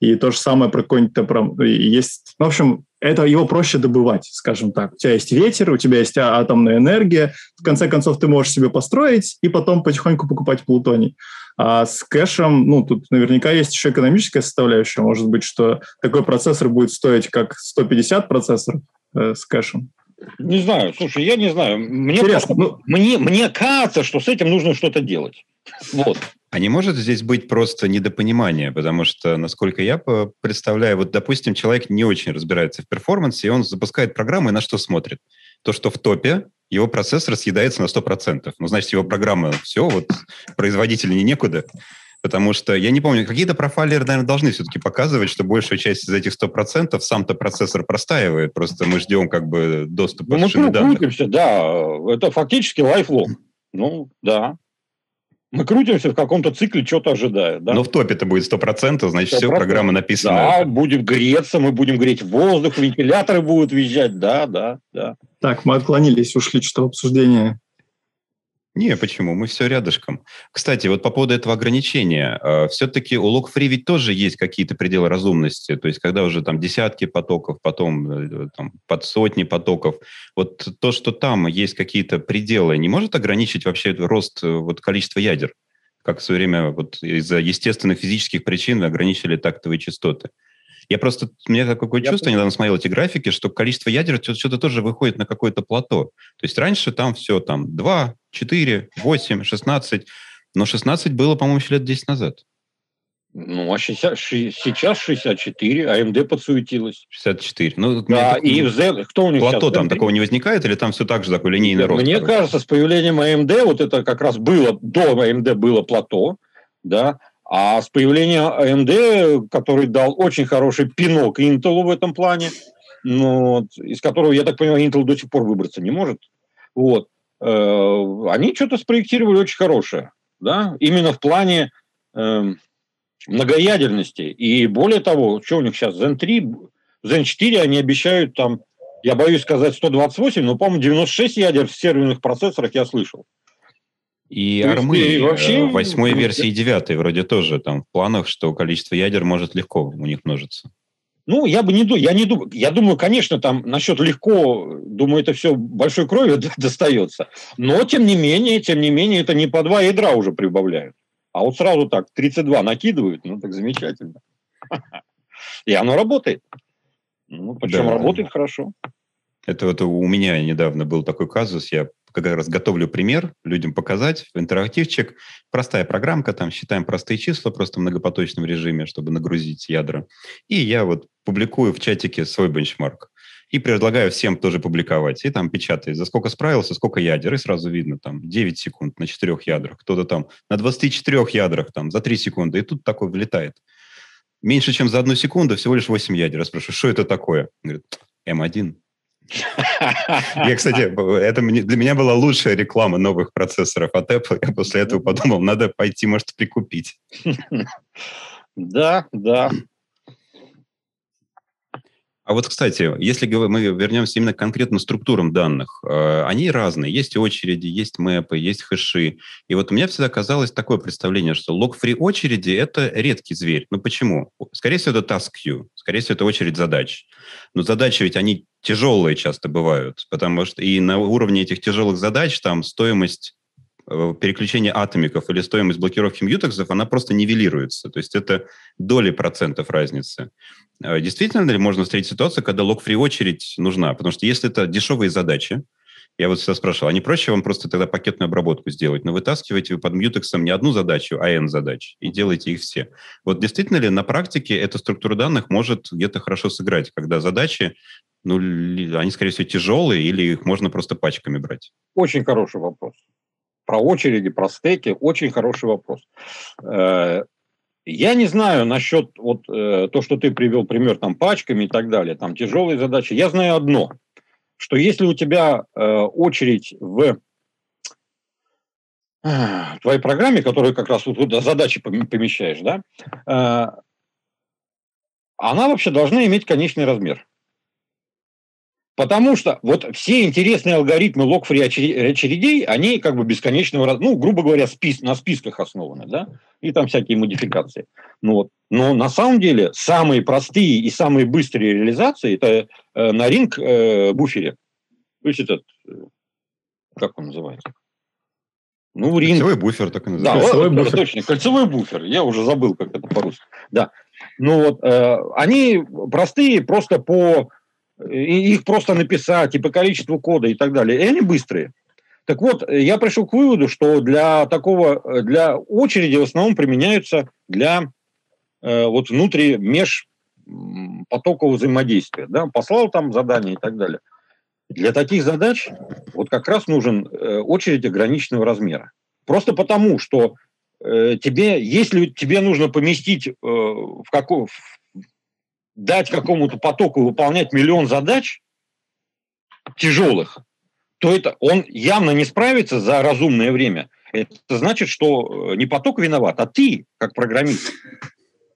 И то же самое про какой-нибудь... Есть, ну, в общем, это его проще добывать, скажем так. У тебя есть ветер, у тебя есть а, атомная энергия, в конце концов ты можешь себе построить и потом потихоньку покупать плутоний. А с кэшем, ну, тут наверняка есть еще экономическая составляющая. Может быть, что такой процессор будет стоить как 150 процессоров э, с кэшем. Не знаю, слушай, я не знаю. Мне, Интересно. Ну... Мне, мне кажется, что с этим нужно что-то делать. Вот. А не может здесь быть просто недопонимание, потому что, насколько я представляю, вот, допустим, человек не очень разбирается в перформансе, и он запускает программу и на что смотрит? То, что в топе, его процессор съедается на 100%. Ну, значит, его программа все, вот производителю не некуда. Потому что, я не помню, какие-то профайлеры, наверное, должны все-таки показывать, что большая часть из этих 100% сам-то процессор простаивает. Просто мы ждем как бы доступа ну, мы крутимся, да. Это фактически лайфлог. Ну, да. Мы крутимся в каком-то цикле, что-то ожидая. Да? Но в топе это будет 100%, значит, 100%. все, программа написана. Да, будем греться, мы будем греть воздух, вентиляторы будут визжать, да, да, да. Так, мы отклонились, ушли что-то в обсуждение не, почему? Мы все рядышком. Кстати, вот по поводу этого ограничения. Э, все-таки у Log-Free ведь тоже есть какие-то пределы разумности. То есть, когда уже там десятки потоков, потом э, там, под сотни потоков. Вот то, что там есть какие-то пределы, не может ограничить вообще рост э, вот, количества ядер? Как в свое время вот, из-за естественных физических причин ограничили тактовые частоты. Я просто, у меня такое я чувство, я недавно смотрел эти графики, что количество ядер что-то тоже выходит на какое-то плато. То есть раньше там все там 2, 4, 8, 16, но 16 было, по-моему, еще лет 10 назад. Ну, а 60, сейчас 64, АМД подсуетилась. 64. Ну, да, и в Z, кто у них Плато сейчас? там такого не возникает, или там все так же такой линейный рост? Мне короче? кажется, с появлением АМД, вот это как раз было, до АМД было плато, да, а с появлением AMD, который дал очень хороший пинок Intel в этом плане, ну, из которого, я так понимаю, Intel до сих пор выбраться не может, вот, э, они что-то спроектировали очень хорошее, да, именно в плане э, многоядерности. И более того, что у них сейчас, Zen 3, Zen 4, они обещают там, я боюсь сказать 128, но, по-моему, 96 ядер в серверных процессорах я слышал. И армы и вообще... Э, восьмой версии и девятой вроде тоже там в планах, что количество ядер может легко у них множиться. Ну, я бы не думаю, я не думаю, я думаю, конечно, там насчет легко, думаю, это все большой кровью достается, но тем не менее, тем не менее, это не по два ядра уже прибавляют, а вот сразу так 32 накидывают, ну так замечательно, и оно работает, ну причем работает хорошо. Это вот у меня недавно был такой казус, я как раз готовлю пример людям показать, интерактивчик, простая программка, там считаем простые числа просто в многопоточном режиме, чтобы нагрузить ядра. И я вот публикую в чатике свой бенчмарк. И предлагаю всем тоже публиковать. И там печатает, за сколько справился, сколько ядер. И сразу видно, там, 9 секунд на 4 ядрах. Кто-то там на 24 ядрах, там, за 3 секунды. И тут такой влетает. Меньше, чем за одну секунду, всего лишь 8 ядер. Я спрашиваю, что это такое? Он говорит, М1. Я, кстати, это для меня была лучшая реклама новых процессоров от Apple. Я после этого подумал, надо пойти, может, прикупить. Да, да. А вот, кстати, если мы вернемся именно к конкретно структурам данных, э, они разные. Есть очереди, есть мэпы, есть хэши. И вот у меня всегда казалось такое представление, что лог-фри очереди – это редкий зверь. Ну почему? Скорее всего, это task queue, скорее всего, это очередь задач. Но задачи ведь они тяжелые часто бывают, потому что и на уровне этих тяжелых задач там стоимость Э, переключение атомиков или стоимость блокировки мьютексов, она просто нивелируется. То есть это доли процентов разницы. Э, действительно ли можно встретить ситуацию, когда лог-фри очередь нужна? Потому что если это дешевые задачи, я вот всегда спрашивал, а не проще вам просто тогда пакетную обработку сделать? Но вытаскиваете вы под мьютексом не одну задачу, а n задач, и делаете их все. Вот действительно ли на практике эта структура данных может где-то хорошо сыграть, когда задачи, ну, они, скорее всего, тяжелые, или их можно просто пачками брать? Очень хороший вопрос про очереди, про стеки, очень хороший вопрос. Э, я не знаю насчет вот э, то, что ты привел пример там пачками и так далее, там тяжелые задачи. Я знаю одно, что если у тебя э, очередь в твоей программе, которую как раз вот туда задачи помещаешь, да, она вообще должна иметь конечный размер. Потому что вот все интересные алгоритмы лог-фри очередей, они как бы бесконечного, ну, грубо говоря, спис, на списках основаны, да, и там всякие модификации. Ну, вот. Но на самом деле самые простые и самые быстрые реализации это э, на ринг э, буфере. То есть этот, э, как он называется? Ну, ринг. Кольцевой буфер так и называется. Да, кольцевой буфер. точно, кольцевой буфер. Я уже забыл, как это по-русски. Да. Ну вот, э, они простые просто по и их просто написать, и по количеству кода и так далее. И они быстрые. Так вот, я пришел к выводу, что для такого, для очереди в основном применяются для э, вот внутри меж потокового взаимодействия. Да? Послал там задание и так далее. Для таких задач вот как раз нужен э, очередь ограниченного размера. Просто потому, что э, тебе, если тебе нужно поместить э, в, каком, дать какому-то потоку выполнять миллион задач тяжелых, то это он явно не справится за разумное время. Это значит, что э, не поток виноват, а ты, как программист.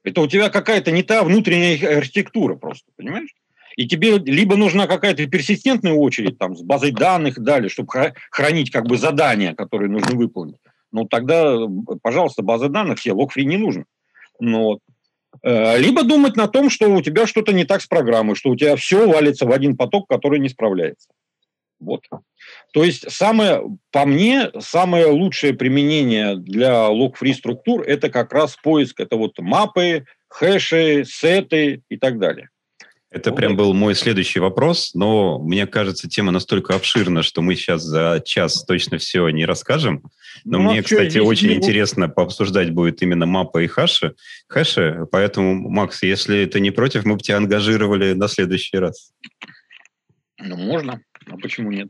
Это у тебя какая-то не та внутренняя архитектура просто, понимаешь? И тебе либо нужна какая-то персистентная очередь там, с базой данных и далее, чтобы хранить как бы задания, которые нужно выполнить. Ну, тогда, пожалуйста, база данных все, лог-фри не нужен. Но либо думать на том, что у тебя что-то не так с программой, что у тебя все валится в один поток, который не справляется. Вот. То есть самое, по мне, самое лучшее применение для log-free структур – это как раз поиск, это вот мапы, хэши, сеты и так далее. Это прям был мой следующий вопрос, но мне кажется, тема настолько обширна, что мы сейчас за час точно все не расскажем. Но ну, мне, кстати, очень не... интересно пообсуждать будет именно мапа и хэши, хэши. Поэтому, Макс, если ты не против, мы бы тебя ангажировали на следующий раз. Ну, можно. А почему нет?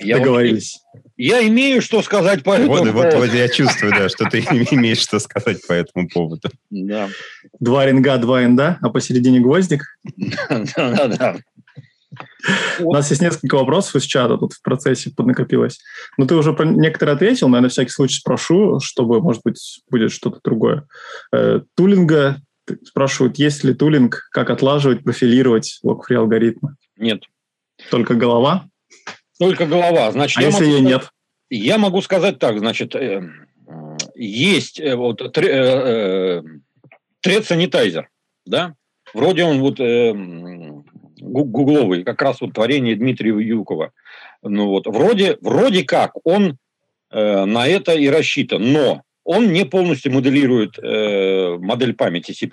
Я Договорились. Вот, я имею что сказать по этому вот, поводу. Вот, вот я чувствую, да, что ты имеешь что сказать по этому поводу. Да. Два ринга, два энда, а посередине гвоздик. Да-да-да. У нас есть несколько вопросов из чата, тут в процессе поднакопилось. Но ты уже про некоторые ответил, но я на всякий случай спрошу, чтобы, может быть, будет что-то другое. Э, тулинга спрашивают, есть ли тулинг, как отлаживать, профилировать лог-фри алгоритмы? Нет. Только голова? Только голова. Значит, а если ее нет? Я могу сказать так, значит, э, есть э, вот э, тред санитайзер, да, вроде он вот гугловый, как раз вот творение Дмитрия Юкова. Ну вот, вроде, вроде как он на это и рассчитан, но он не полностью моделирует модель памяти C++.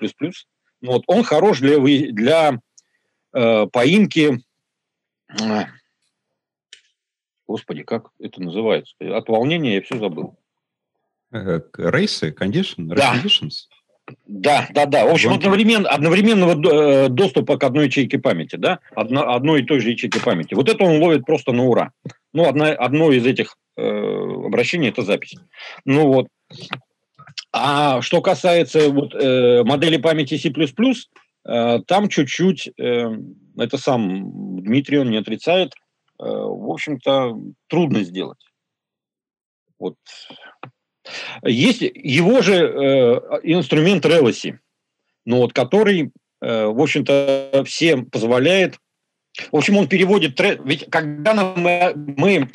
Ну вот, он хорош для, для поимки Господи, как это называется? От волнения я все забыл. Э, рейсы, condition, да. conditions? Да, да, да. В общем, одновременно, одновременного э, доступа к одной ячейке памяти, да, одно, одной и той же ячейки памяти. Вот это он ловит просто на ура. Ну, одна, одно из этих э, обращений – это запись. Ну вот. А что касается вот, э, модели памяти C++, э, там чуть-чуть, э, это сам Дмитрий, он не отрицает, в общем-то, трудно сделать. Вот. Есть его же э, инструмент Relecy, ну вот, который, э, в общем-то, всем позволяет... В общем, он переводит... Ведь когда мы, мы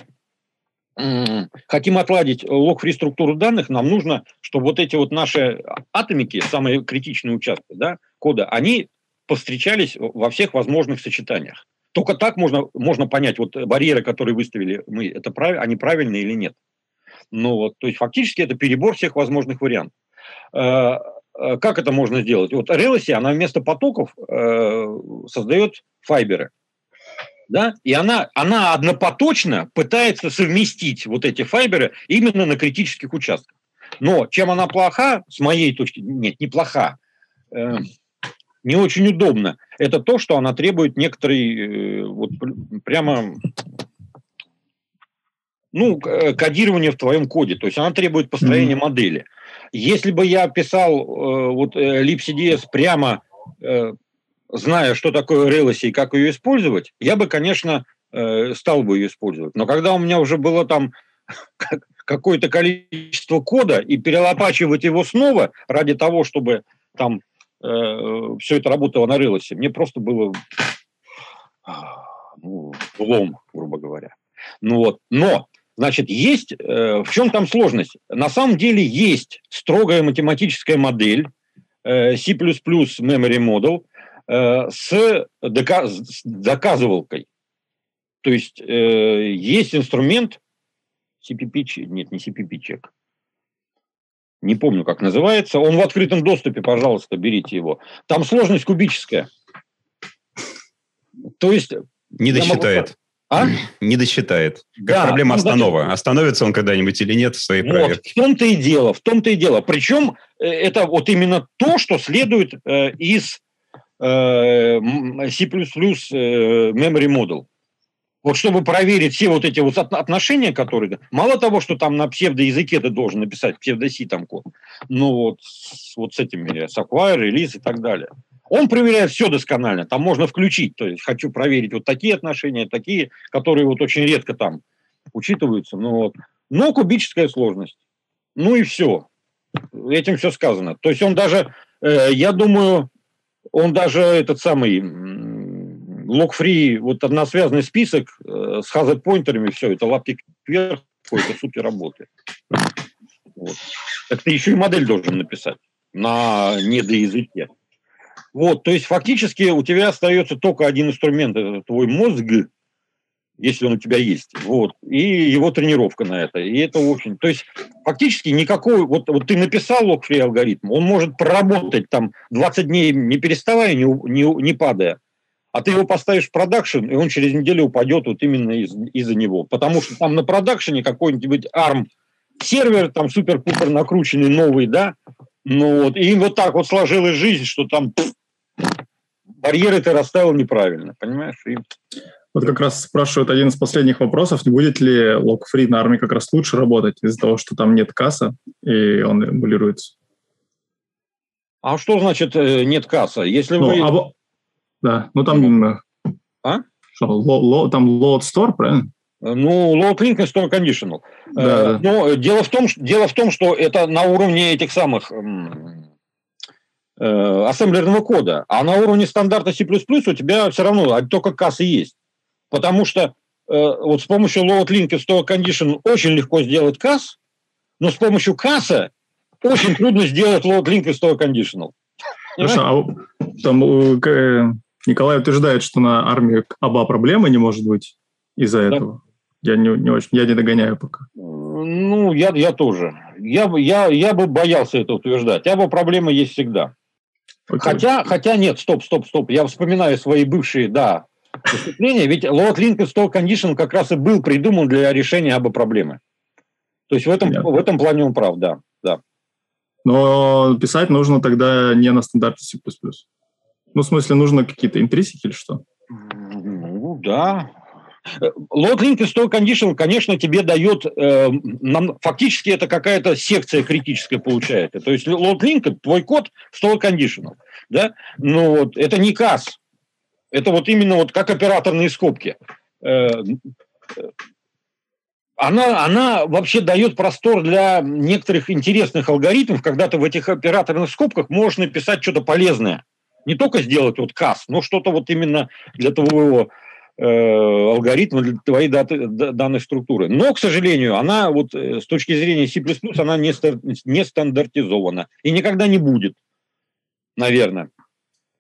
хотим отладить лог-фри структуру данных, нам нужно, чтобы вот эти вот наши атомики, самые критичные участки да, кода, они повстречались во всех возможных сочетаниях. Только так можно, можно понять, вот барьеры, которые выставили мы, это прав, они правильные или нет. Ну вот, то есть фактически это перебор всех возможных вариантов. Э, э, как это можно сделать? Вот Relecy, она вместо потоков э, создает файберы. Да? И она, она однопоточно пытается совместить вот эти файберы именно на критических участках. Но чем она плоха, с моей точки нет, не плоха, э, не очень удобно, это то, что она требует некоторой, э, вот прямо ну, э, кодирование в твоем коде. То есть она требует построения mm-hmm. модели. Если бы я писал э, вот э, libcds прямо э, зная, что такое Release и как ее использовать, я бы, конечно, э, стал бы ее использовать. Но когда у меня уже было там какое-то количество кода и перелопачивать его снова ради того, чтобы там э, все это работало на Release, мне просто было ну, лом, грубо говоря. Ну вот, но Значит, есть, э, в чем там сложность? На самом деле есть строгая математическая модель э, C++ Memory Model э, с, дока с доказывалкой. То есть э, есть инструмент CPP, нет, не CPP-чек. Не помню, как называется. Он в открытом доступе, пожалуйста, берите его. Там сложность кубическая. То есть... Не досчитает. Могу... А? Не досчитает. Как да, проблема останова. Значит, Остановится он когда-нибудь или нет в своей вот, проверке? В том-то и дело, в том-то и дело. Причем э, это вот именно то, что следует э, из э, C++ э, Memory Model. Вот чтобы проверить все вот эти вот отношения, которые... Мало того, что там на псевдоязыке ты должен написать, псевдоси там код, ну вот, вот с этими, с acquire, release и так далее. Он проверяет все досконально. Там можно включить. То есть хочу проверить вот такие отношения, такие, которые вот очень редко там учитываются. Ну, вот. Но кубическая сложность. Ну и все. Этим все сказано. То есть он даже, э, я думаю, он даже этот самый лог-фри, вот односвязанный список э, с хазет-поинтерами, все, это лапки вверх, какой-то супер работает. Вот. Так ты еще и модель должен написать на недоязыке. Вот, то есть фактически у тебя остается только один инструмент, это твой мозг, если он у тебя есть, вот, и его тренировка на это. И это очень... То есть фактически никакой... Вот, вот ты написал лог-фри алгоритм, он может проработать там 20 дней не переставая, не, не, не падая, а ты его поставишь в продакшн, и он через неделю упадет вот именно из, из-за него. Потому что там на продакшене какой-нибудь ARM сервер, там супер-пупер накрученный новый, да, ну вот, и вот так вот сложилась жизнь, что там пфф, барьеры ты расставил неправильно, понимаешь? И... Вот как раз спрашивают один из последних вопросов, не будет ли лог-фри на армии как раз лучше работать из-за того, что там нет касса, и он эмулируется? А что значит э, нет касса? Если ну, вы... А... Да, ну там... А? Что, ло, ло, там load store, правильно? Ну, load link и store conditional. Да, э, да. Но дело в, том, дело в том, что это на уровне этих самых Э, ассемблерного кода, а на уровне стандарта C++ у тебя все равно только кассы есть. Потому что э, вот с помощью load link и store condition очень легко сделать касс, но с помощью касса очень трудно сделать load link и store conditional. Хорошо, а там э, Николай утверждает, что на армии оба проблемы не может быть из-за да. этого. Я не, не очень, я не догоняю пока. Ну, я, я тоже. Я, я, я бы боялся это утверждать. Оба проблемы есть всегда. Okay. Хотя, хотя нет, стоп, стоп, стоп. Я вспоминаю свои бывшие, да, выступления. Ведь load link store condition как раз и был придуман для решения обо проблемы. То есть в этом, в этом плане он прав, да, да. Но писать нужно тогда не на стандарте C++. Ну, в смысле, нужно какие-то интрисики или что? Ну, да, Load Link и Store Condition, конечно, тебе дает, э, нам, фактически это какая-то секция критическая получается. То есть Load Link – твой код Store Conditional. Да? Ну, вот, это не CAS. Это вот именно вот как операторные скобки. Э, она, она вообще дает простор для некоторых интересных алгоритмов, когда ты в этих операторных скобках можешь написать что-то полезное. Не только сделать вот касс, но что-то вот именно для твоего э, алгоритма, для твоей даты, данной структуры. Но, к сожалению, она вот э, с точки зрения C++ она не, не стандартизована и никогда не будет, наверное.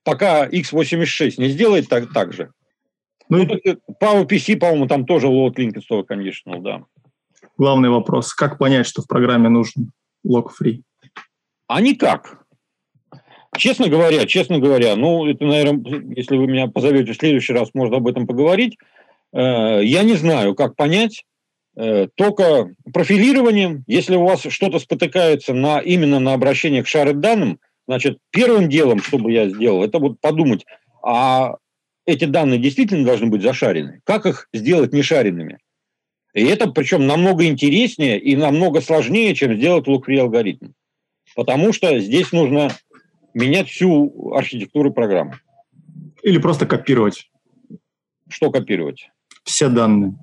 Пока x86 не сделает так, так же. Ну, ну PowerPC, по-моему, там тоже load linked conditional, да. Главный вопрос, как понять, что в программе нужен log-free? А никак. Честно говоря, честно говоря, ну, это, наверное, если вы меня позовете в следующий раз, можно об этом поговорить. Э, я не знаю, как понять, э, только профилированием, если у вас что-то спотыкается на, именно на обращение к шарит данным, значит, первым делом, что бы я сделал, это вот подумать, а эти данные действительно должны быть зашарены. Как их сделать нешаренными? И это причем намного интереснее и намного сложнее, чем сделать look-free алгоритм. Потому что здесь нужно менять всю архитектуру программы. Или просто копировать. Что копировать? Все данные.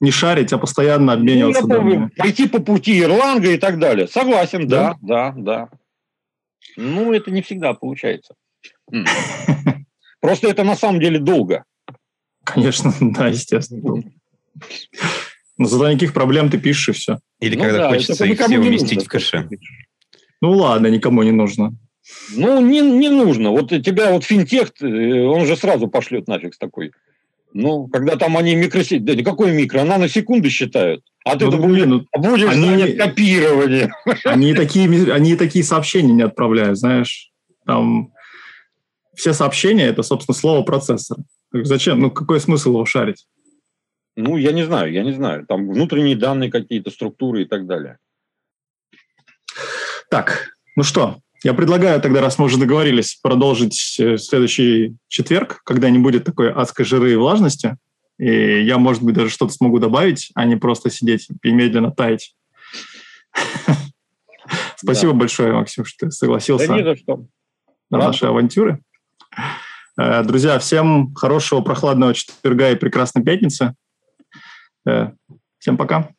Не шарить, а постоянно обмениваться ну, данными. Пойти по пути Ирланга и так далее. Согласен, да, да, да. да. Ну, это не всегда получается. Просто это на самом деле долго. Конечно, да, естественно. Но зато никаких проблем ты пишешь и все. Или ну, когда да, хочется их все уместить в кэше. Ну ладно, никому не нужно. Ну, не, не нужно. Вот тебя вот финтех, э, он же сразу пошлет нафиг с такой. Ну, когда там они микросеть, да никакой микро, она на секунды считают. А ты ну, будешь, ну, будешь они, копирование. Они такие, они такие сообщения не отправляют, знаешь. Там все сообщения – это, собственно, слово процессора. Зачем? Ну, какой смысл его шарить? Ну, я не знаю, я не знаю. Там внутренние данные какие-то, структуры и так далее. Так, ну что, я предлагаю тогда, раз мы уже договорились, продолжить э, следующий четверг, когда не будет такой адской жиры и влажности. И я, может быть, даже что-то смогу добавить, а не просто сидеть и медленно таять. Спасибо большое, Максим, что ты согласился на наши авантюры. Э, друзья, всем хорошего прохладного четверга и прекрасной пятницы. Э, всем пока.